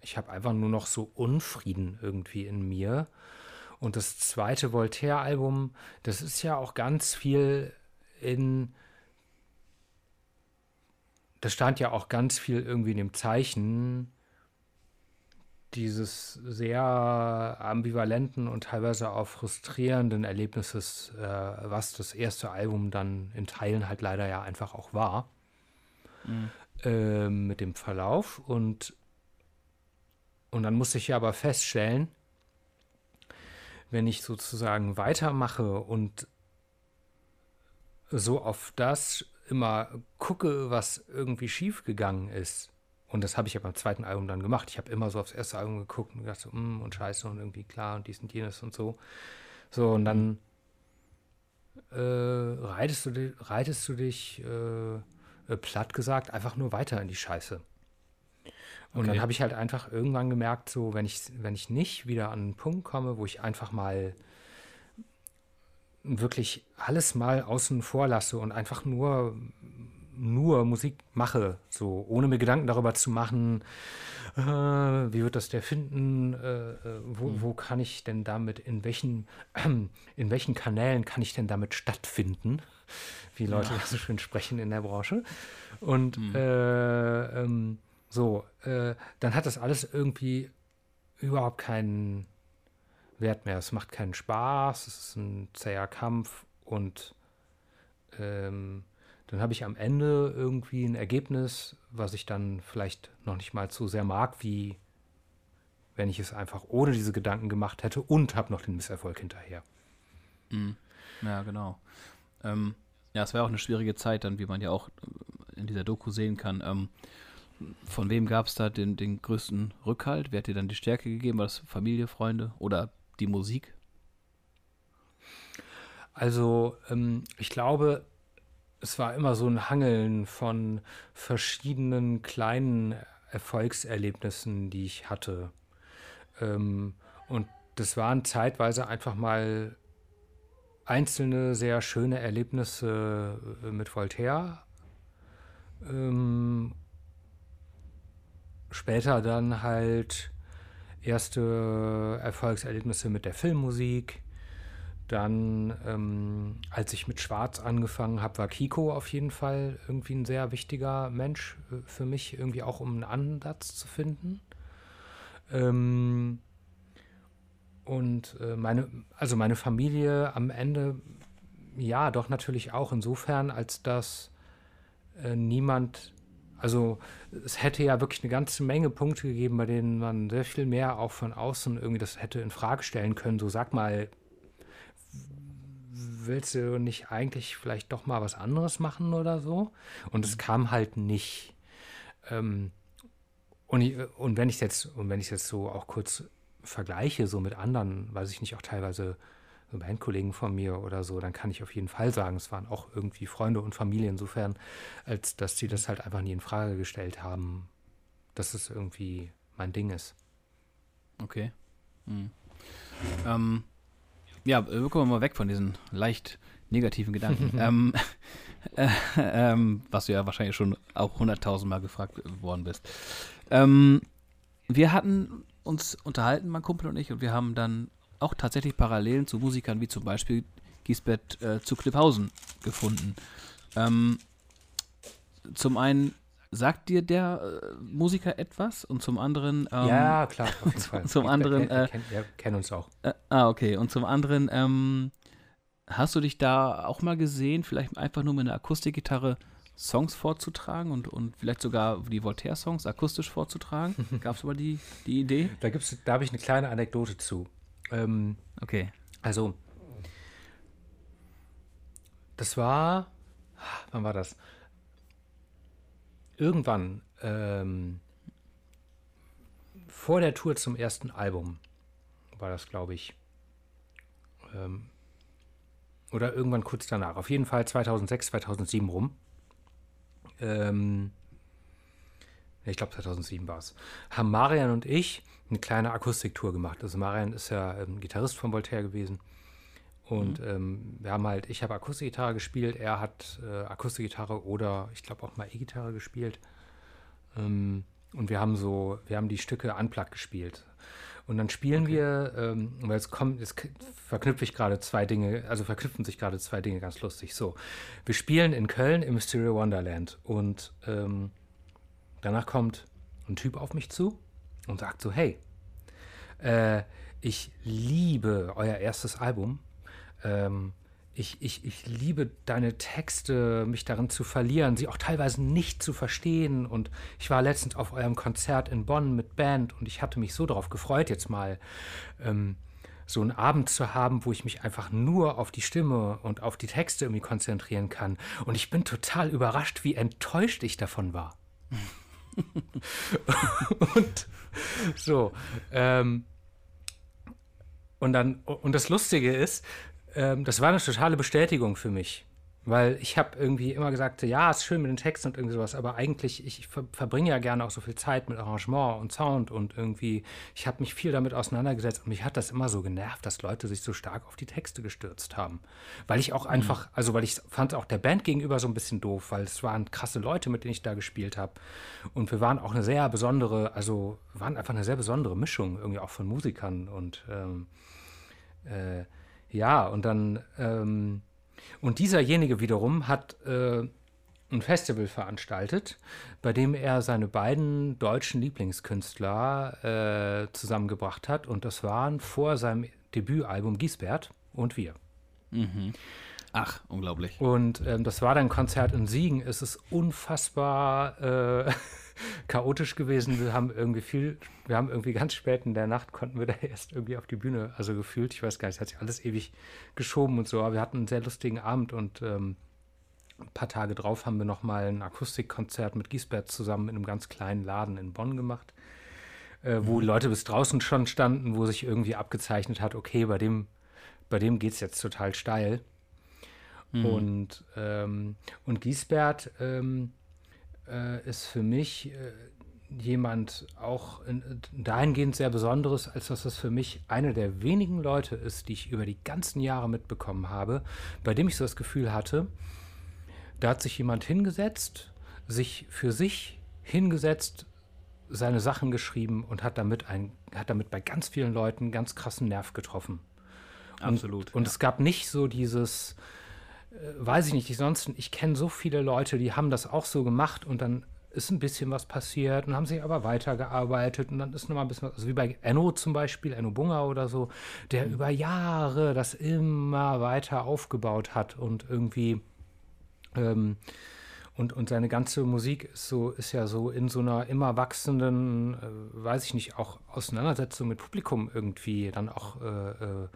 ich habe einfach nur noch so Unfrieden irgendwie in mir. Und das zweite Voltaire-Album, das ist ja auch ganz viel in. Das stand ja auch ganz viel irgendwie in dem Zeichen dieses sehr ambivalenten und teilweise auch frustrierenden Erlebnisses, äh, was das erste Album dann in Teilen halt leider ja einfach auch war, mhm. äh, mit dem Verlauf. Und, und dann musste ich ja aber feststellen, wenn ich sozusagen weitermache und so auf das immer gucke, was irgendwie schiefgegangen ist, und das habe ich ja beim zweiten Album dann gemacht. Ich habe immer so aufs erste Album geguckt und gedacht so, mm, und scheiße und irgendwie klar und dies und jenes und so. So, und dann äh, reitest du, dich, reitest du dich, äh, äh, platt gesagt, einfach nur weiter in die Scheiße. Und okay. dann habe ich halt einfach irgendwann gemerkt, so, wenn ich, wenn ich nicht wieder an einen Punkt komme, wo ich einfach mal wirklich alles mal außen vor lasse und einfach nur nur Musik mache, so ohne mir Gedanken darüber zu machen, äh, wie wird das der finden, äh, äh wo, mhm. wo, kann ich denn damit, in welchen, äh, <clears throat> in welchen Kanälen kann ich denn damit stattfinden, wie Leute ja. so schön sprechen in der Branche. Und mhm. Äh, ähm, so, äh, dann hat das alles irgendwie überhaupt keinen Wert mehr. Es macht keinen Spaß, es ist ein zäher Kampf und ähm, dann habe ich am Ende irgendwie ein Ergebnis, was ich dann vielleicht noch nicht mal so sehr mag, wie wenn ich es einfach ohne diese Gedanken gemacht hätte und habe noch den Misserfolg hinterher. Mhm. Ja, genau. Ähm, ja, es war auch eine schwierige Zeit dann, wie man ja auch in dieser Doku sehen kann. Ähm, von wem gab es da den, den größten Rückhalt? Wer hat dir dann die Stärke gegeben? War das Familie, Freunde oder die Musik? Also, ähm, ich glaube, es war immer so ein Hangeln von verschiedenen kleinen Erfolgserlebnissen, die ich hatte. Ähm, und das waren zeitweise einfach mal einzelne sehr schöne Erlebnisse äh, mit Voltaire. Ähm, später dann halt erste Erfolgserlebnisse mit der Filmmusik. Dann, ähm, als ich mit Schwarz angefangen habe, war Kiko auf jeden Fall irgendwie ein sehr wichtiger Mensch äh, für mich, irgendwie auch um einen Ansatz zu finden. Ähm, und äh, meine, also meine Familie am Ende, ja, doch natürlich auch insofern, als dass äh, niemand, also es hätte ja wirklich eine ganze Menge Punkte gegeben, bei denen man sehr viel mehr auch von außen irgendwie das hätte in Frage stellen können. So sag mal, willst du nicht eigentlich vielleicht doch mal was anderes machen oder so? Und es mhm. kam halt nicht. Ähm, und, und wenn ich jetzt, und wenn ich jetzt so auch kurz vergleiche, so mit anderen, weiß ich nicht, auch teilweise Bandkollegen von mir oder so, dann kann ich auf jeden Fall sagen, es waren auch irgendwie Freunde und Familie insofern, als dass sie das halt einfach nie in Frage gestellt haben, dass es irgendwie mein Ding ist. Okay. Hm. Ähm, ja, wir kommen mal weg von diesen leicht negativen Gedanken. <laughs> ähm, <laughs> äh, ähm, was du ja wahrscheinlich schon auch hunderttausendmal gefragt worden bist. Ähm, wir hatten uns unterhalten, mein Kumpel und ich, und wir haben dann auch tatsächlich Parallelen zu Musikern wie zum Beispiel Giesbett äh, zu Klipphausen gefunden. Ähm, zum einen sagt dir der äh, Musiker etwas und zum anderen ähm, ja klar auf jeden <laughs> Fall zum anderen äh, kennen, uns auch äh, ah okay und zum anderen ähm, hast du dich da auch mal gesehen vielleicht einfach nur mit einer Akustikgitarre Songs vorzutragen und, und vielleicht sogar die Voltaire-Songs akustisch vorzutragen. Gab es aber die, die Idee? Da, gibt's, da habe ich eine kleine Anekdote zu. Ähm, okay. Also, das war, wann war das? Irgendwann ähm, vor der Tour zum ersten Album war das, glaube ich. Ähm, oder irgendwann kurz danach. Auf jeden Fall 2006, 2007 rum ähm, ich glaube 2007 war es, haben Marian und ich eine kleine Akustiktour gemacht. Also Marian ist ja ähm, Gitarrist von Voltaire gewesen. Und mhm. ähm, wir haben halt, ich habe Akustikgitarre gespielt, er hat äh, Akustikgitarre oder ich glaube auch mal E-Gitarre gespielt. Ähm, und wir haben so, wir haben die Stücke unplugged gespielt. Und dann spielen okay. wir, ähm, weil es kommt, es verknüpfe ich gerade zwei Dinge, also verknüpfen sich gerade zwei Dinge ganz lustig. So, wir spielen in Köln im Mystery Wonderland und ähm, danach kommt ein Typ auf mich zu und sagt so, hey, äh, ich liebe euer erstes Album. Ähm, ich, ich, ich liebe deine Texte, mich darin zu verlieren, sie auch teilweise nicht zu verstehen. Und ich war letztens auf eurem Konzert in Bonn mit Band und ich hatte mich so darauf gefreut, jetzt mal ähm, so einen Abend zu haben, wo ich mich einfach nur auf die Stimme und auf die Texte irgendwie konzentrieren kann. Und ich bin total überrascht, wie enttäuscht ich davon war. <laughs> <laughs> und so. Ähm, und dann, und das Lustige ist, ähm, das war eine totale Bestätigung für mich. Weil ich habe irgendwie immer gesagt, ja, ist schön mit den Texten und irgendwie sowas, aber eigentlich, ich ver verbringe ja gerne auch so viel Zeit mit Arrangement und Sound und irgendwie, ich habe mich viel damit auseinandergesetzt und mich hat das immer so genervt, dass Leute sich so stark auf die Texte gestürzt haben. Weil ich auch mhm. einfach, also weil ich fand auch der Band gegenüber so ein bisschen doof, weil es waren krasse Leute, mit denen ich da gespielt habe. Und wir waren auch eine sehr besondere, also waren einfach eine sehr besondere Mischung irgendwie auch von Musikern und ähm, äh, ja, und dann, ähm, und dieserjenige wiederum hat äh, ein Festival veranstaltet, bei dem er seine beiden deutschen Lieblingskünstler äh, zusammengebracht hat. Und das waren vor seinem Debütalbum Giesbert und wir. Mhm. Ach, unglaublich. Und ähm, das war dann Konzert in Siegen. Es ist unfassbar äh, <laughs> chaotisch gewesen. Wir haben irgendwie viel, wir haben irgendwie ganz spät in der Nacht konnten wir da <laughs> erst irgendwie auf die Bühne, also gefühlt, ich weiß gar nicht, es hat sich alles ewig geschoben und so, aber wir hatten einen sehr lustigen Abend und ähm, ein paar Tage drauf haben wir nochmal ein Akustikkonzert mit Giesbert zusammen in einem ganz kleinen Laden in Bonn gemacht, äh, wo mhm. Leute bis draußen schon standen, wo sich irgendwie abgezeichnet hat, okay, bei dem, bei dem geht es jetzt total steil. Mhm. Und, ähm, und Giesbert ähm, äh, ist für mich äh, jemand auch in, dahingehend sehr Besonderes, als dass das für mich einer der wenigen Leute ist, die ich über die ganzen Jahre mitbekommen habe, bei dem ich so das Gefühl hatte, da hat sich jemand hingesetzt, sich für sich hingesetzt, seine Sachen geschrieben und hat damit, ein, hat damit bei ganz vielen Leuten ganz krassen Nerv getroffen. Absolut. Und, und ja. es gab nicht so dieses, äh, weiß ich nicht, ich, sonst, ich kenne so viele Leute, die haben das auch so gemacht und dann ist ein bisschen was passiert und haben sich aber weitergearbeitet und dann ist nochmal ein bisschen was, also wie bei Enno zum Beispiel, Enno Bunger oder so, der mhm. über Jahre das immer weiter aufgebaut hat und irgendwie ähm, und, und seine ganze Musik ist so, ist ja so in so einer immer wachsenden, äh, weiß ich nicht, auch Auseinandersetzung mit Publikum irgendwie dann auch äh, äh,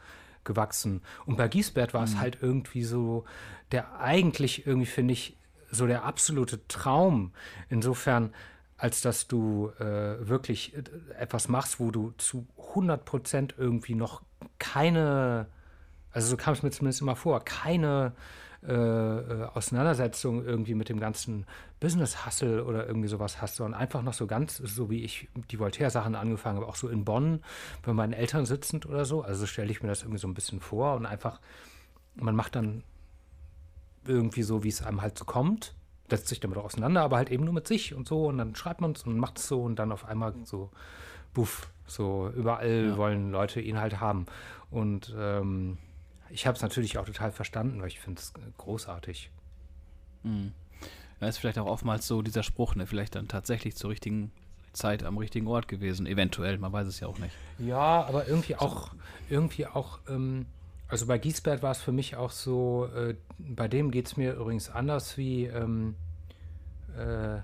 gewachsen. Und bei Giesbert war mhm. es halt irgendwie so, der eigentlich irgendwie, finde ich, so der absolute Traum. Insofern, als dass du äh, wirklich etwas machst, wo du zu 100 Prozent irgendwie noch keine Also so kam es mir zumindest immer vor. Keine äh, äh, Auseinandersetzung irgendwie mit dem ganzen Business-Hustle oder irgendwie sowas hast, sondern einfach noch so ganz, so wie ich die Voltaire-Sachen angefangen habe, auch so in Bonn bei meinen Eltern sitzend oder so. Also stelle ich mir das irgendwie so ein bisschen vor und einfach, man macht dann irgendwie so, wie es einem halt so kommt, setzt sich damit auch auseinander, aber halt eben nur mit sich und so und dann schreibt man es und macht es so und dann auf einmal so, buff, so überall ja. wollen Leute ihn halt haben. Und ähm, ich habe es natürlich auch total verstanden, weil ich finde es großartig. Mhm. Ja, ist vielleicht auch oftmals so dieser Spruch, ne? Vielleicht dann tatsächlich zur richtigen Zeit am richtigen Ort gewesen. Eventuell, man weiß es ja auch nicht. Ja, aber irgendwie auch, irgendwie auch, ähm, also bei Giesbert war es für mich auch so, äh, bei dem geht es mir übrigens anders wie ähm, äh,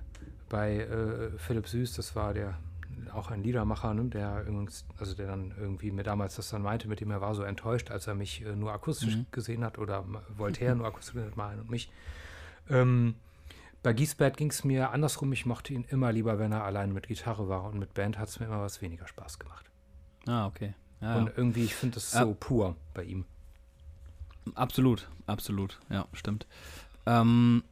bei äh, Philipp Süß, das war der auch ein Liedermacher, ne, der übrigens, also der dann irgendwie mir damals das dann meinte, mit dem er war so enttäuscht, als er mich äh, nur akustisch mhm. gesehen hat oder <laughs> Voltaire nur akustisch gesehen hat, Malen und mich. Ähm, bei Giesbert ging es mir andersrum, ich mochte ihn immer lieber, wenn er allein mit Gitarre war und mit Band hat es mir immer was weniger Spaß gemacht. Ah, okay. Ja, und irgendwie, ich finde es so pur bei ihm. Absolut, absolut, ja, stimmt. Ähm,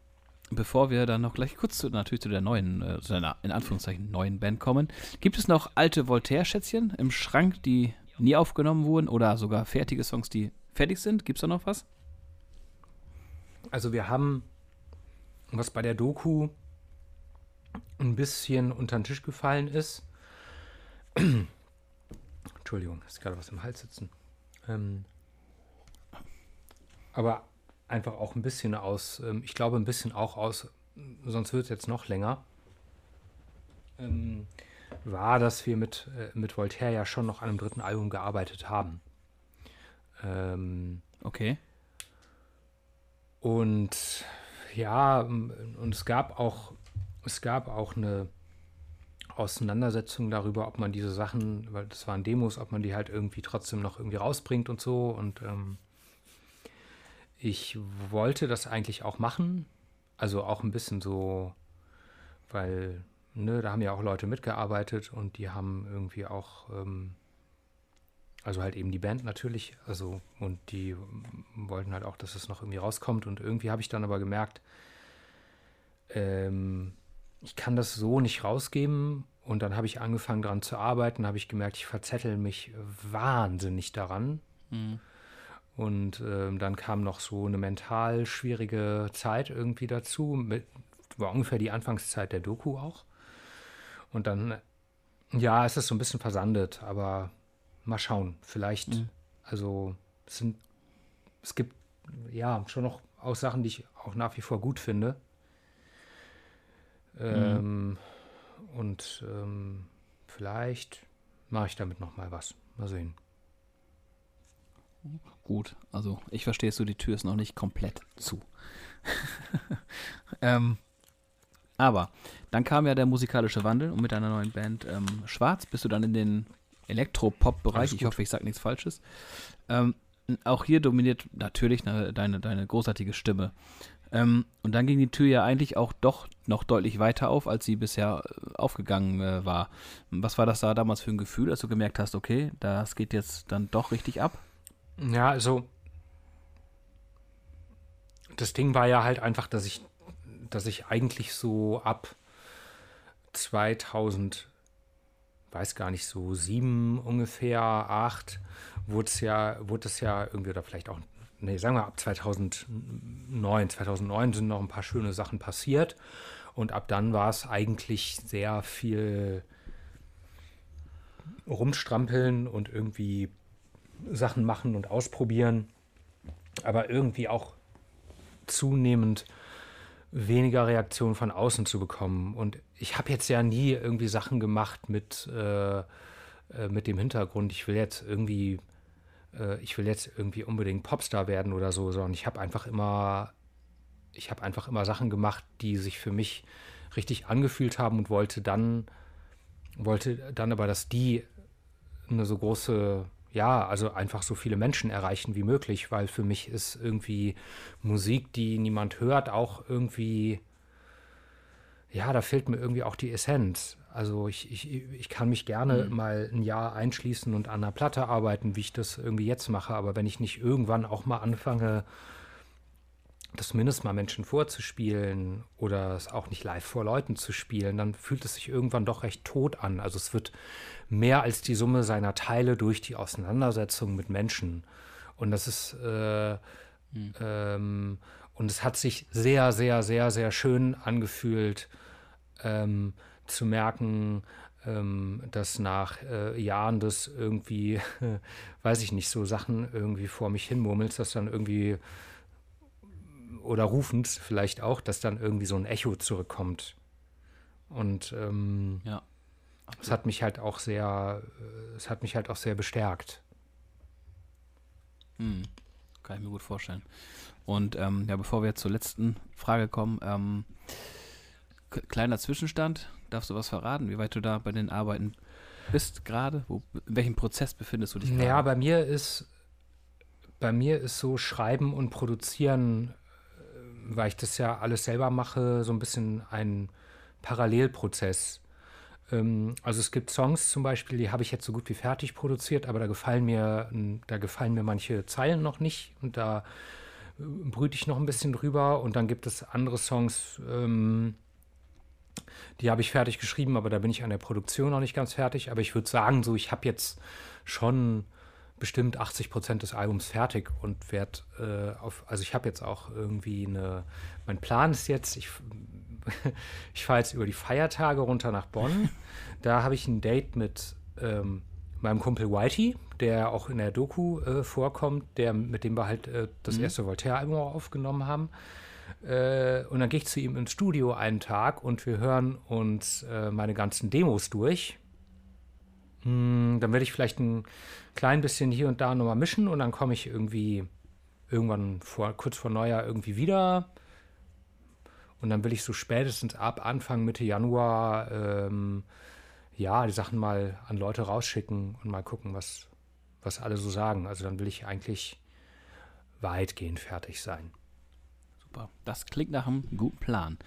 bevor wir dann noch gleich kurz zu, natürlich zu der neuen, äh, zu einer in Anführungszeichen neuen Band kommen, gibt es noch alte Voltaire-Schätzchen im Schrank, die nie aufgenommen wurden oder sogar fertige Songs, die fertig sind? Gibt es da noch was? Also wir haben, was bei der Doku ein bisschen unter den Tisch gefallen ist. <clears throat> Entschuldigung, ist gerade was im Hals sitzen. Ähm, aber einfach auch ein bisschen aus, ähm, ich glaube ein bisschen auch aus, sonst wird es jetzt noch länger, ähm, war, dass wir mit, äh, mit Voltaire ja schon noch an einem dritten Album gearbeitet haben. Ähm, okay. Und ja, und es gab auch, es gab auch eine Auseinandersetzung darüber, ob man diese Sachen, weil das waren Demos, ob man die halt irgendwie trotzdem noch irgendwie rausbringt und so. Und ähm, ich wollte das eigentlich auch machen. Also auch ein bisschen so, weil, ne, da haben ja auch Leute mitgearbeitet und die haben irgendwie auch, ähm, also halt eben die Band natürlich, also und die wollten halt auch, dass es noch irgendwie rauskommt und irgendwie habe ich dann aber gemerkt, ähm, ich kann das so nicht rausgeben und dann habe ich angefangen daran zu arbeiten, habe ich gemerkt, ich verzettel mich wahnsinnig daran. Mhm. Und äh, dann kam noch so eine mental schwierige Zeit irgendwie dazu. Mit, war ungefähr die Anfangszeit der Doku auch. Und dann, ja, es ist so ein bisschen versandet, aber mal schauen. Vielleicht, mhm. also es sind, es gibt ja schon noch auch Sachen, die ich auch nach wie vor gut finde. Ähm, mhm. Und ähm, vielleicht mache ich damit noch mal was. Mal sehen. Gut, also ich verstehe es so, die Tür ist noch nicht komplett zu. <laughs> ähm, aber dann kam ja der musikalische Wandel und mit deiner neuen Band ähm, Schwarz bist du dann in den Elektropop-Bereich. Ich hoffe, ich sage nichts Falsches. Ähm, auch hier dominiert natürlich ne, deine, deine großartige Stimme. Ähm, und dann ging die Tür ja eigentlich auch doch noch deutlich weiter auf, als sie bisher äh, aufgegangen äh, war. Was war das da damals für ein Gefühl, als du gemerkt hast, okay, das geht jetzt dann doch richtig ab? Ja, also das Ding war ja halt einfach, dass ich, dass ich eigentlich so ab 2000, weiß gar nicht, so sieben ungefähr, acht, wurde es ja, wurde es ja irgendwie, oder vielleicht auch, nee, sagen wir ab 2009, 2009 sind noch ein paar schöne Sachen passiert. Und ab dann war es eigentlich sehr viel rumstrampeln und irgendwie Sachen machen und ausprobieren, aber irgendwie auch zunehmend weniger Reaktionen von außen zu bekommen. Und ich habe jetzt ja nie irgendwie Sachen gemacht mit, äh, äh, mit dem Hintergrund, ich will jetzt irgendwie, äh, ich will jetzt irgendwie unbedingt Popstar werden oder so, sondern ich habe einfach immer, ich habe einfach immer Sachen gemacht, die sich für mich richtig angefühlt haben und wollte dann, wollte dann aber, dass die eine so große ja, also einfach so viele Menschen erreichen wie möglich, weil für mich ist irgendwie Musik, die niemand hört, auch irgendwie, ja, da fehlt mir irgendwie auch die Essenz. Also ich, ich, ich kann mich gerne mhm. mal ein Jahr einschließen und an einer Platte arbeiten, wie ich das irgendwie jetzt mache. Aber wenn ich nicht irgendwann auch mal anfange, das zumindest mal Menschen vorzuspielen oder es auch nicht live vor Leuten zu spielen, dann fühlt es sich irgendwann doch recht tot an. Also es wird mehr als die Summe seiner Teile durch die Auseinandersetzung mit Menschen. Und das ist äh, mhm. ähm, und es hat sich sehr, sehr, sehr, sehr schön angefühlt. Ähm, zu merken, ähm, dass nach äh, Jahren des irgendwie, <laughs> weiß ich nicht, so Sachen irgendwie vor mich hin murmelst, dass dann irgendwie, oder rufend vielleicht auch, dass dann irgendwie so ein Echo zurückkommt. Und ähm, ja. es hat mich halt auch sehr, äh, es hat mich halt auch sehr bestärkt. Hm. Kann ich mir gut vorstellen. Und ähm, ja, bevor wir zur letzten Frage kommen, ähm, kleiner Zwischenstand. Darfst du was verraten, wie weit du da bei den Arbeiten bist gerade? in welchem Prozess befindest du dich gerade? Ja, bei mir ist bei mir ist so Schreiben und Produzieren, weil ich das ja alles selber mache, so ein bisschen ein Parallelprozess. Ähm, also es gibt Songs zum Beispiel, die habe ich jetzt so gut wie fertig produziert, aber da gefallen mir, da gefallen mir manche Zeilen noch nicht und da äh, brüte ich noch ein bisschen drüber. Und dann gibt es andere Songs, ähm, die habe ich fertig geschrieben, aber da bin ich an der Produktion noch nicht ganz fertig. Aber ich würde sagen, so, ich habe jetzt schon bestimmt 80 Prozent des Albums fertig und werde äh, auf, also ich habe jetzt auch irgendwie eine, mein Plan ist jetzt, ich, <laughs> ich fahre jetzt über die Feiertage runter nach Bonn. Da habe ich ein Date mit ähm, meinem Kumpel Whitey, der auch in der Doku äh, vorkommt, der, mit dem wir halt äh, das mhm. erste Voltaire-Album aufgenommen haben. Äh, und dann gehe ich zu ihm ins Studio einen Tag und wir hören uns äh, meine ganzen Demos durch. Hm, dann werde ich vielleicht ein klein bisschen hier und da nochmal mischen und dann komme ich irgendwie irgendwann vor, kurz vor Neujahr irgendwie wieder. Und dann will ich so spätestens ab Anfang, Mitte Januar, ähm, ja, die Sachen mal an Leute rausschicken und mal gucken, was, was alle so sagen. Also dann will ich eigentlich weitgehend fertig sein. Super. Das klingt nach einem guten Plan.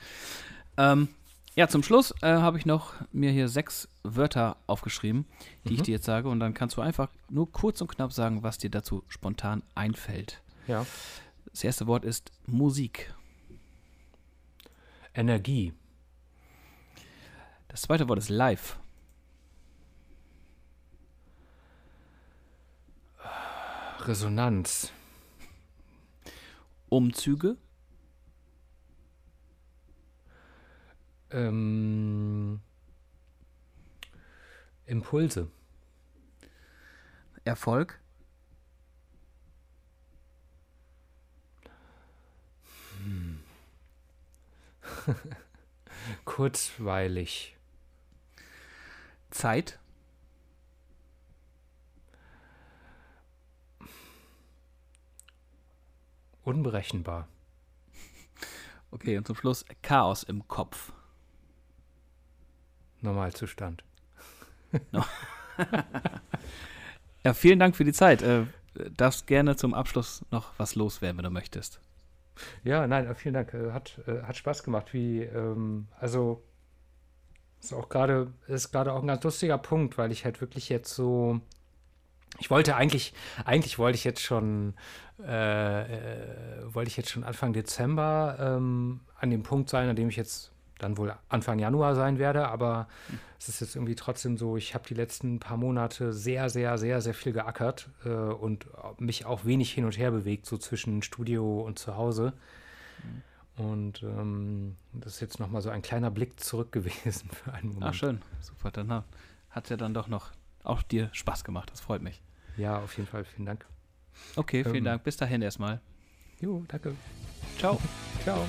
Ähm, ja, zum Schluss äh, habe ich noch mir hier sechs Wörter aufgeschrieben, die mhm. ich dir jetzt sage. Und dann kannst du einfach nur kurz und knapp sagen, was dir dazu spontan einfällt. Ja. Das erste Wort ist Musik. Energie. Das zweite Wort ist live. Resonanz. Umzüge. Ähm, Impulse. Erfolg. Hm. <laughs> Kurzweilig. Zeit. Unberechenbar. Okay, und zum Schluss Chaos im Kopf. Normalzustand. <laughs> ja, vielen Dank für die Zeit. Äh, darfst gerne zum Abschluss noch was loswerden, wenn du möchtest. Ja, nein, vielen Dank. Äh, hat, äh, hat Spaß gemacht. Wie, ähm, also ist auch gerade, ist gerade auch ein ganz lustiger Punkt, weil ich halt wirklich jetzt so. Ich wollte eigentlich, eigentlich wollte ich jetzt schon, äh, äh, wollte ich jetzt schon Anfang Dezember ähm, an dem Punkt sein, an dem ich jetzt dann wohl Anfang Januar sein werde, aber mhm. es ist jetzt irgendwie trotzdem so, ich habe die letzten paar Monate sehr, sehr, sehr, sehr viel geackert äh, und mich auch wenig hin und her bewegt, so zwischen Studio und zu Hause. Mhm. Und ähm, das ist jetzt nochmal so ein kleiner Blick zurück <laughs> gewesen für einen Moment. Ach, schön. Super. Dann hat es ja dann doch noch auch dir Spaß gemacht. Das freut mich. Ja, auf jeden Fall. Vielen Dank. Okay, vielen ähm, Dank. Bis dahin erstmal. Jo, danke. Ciao. <laughs> Ciao.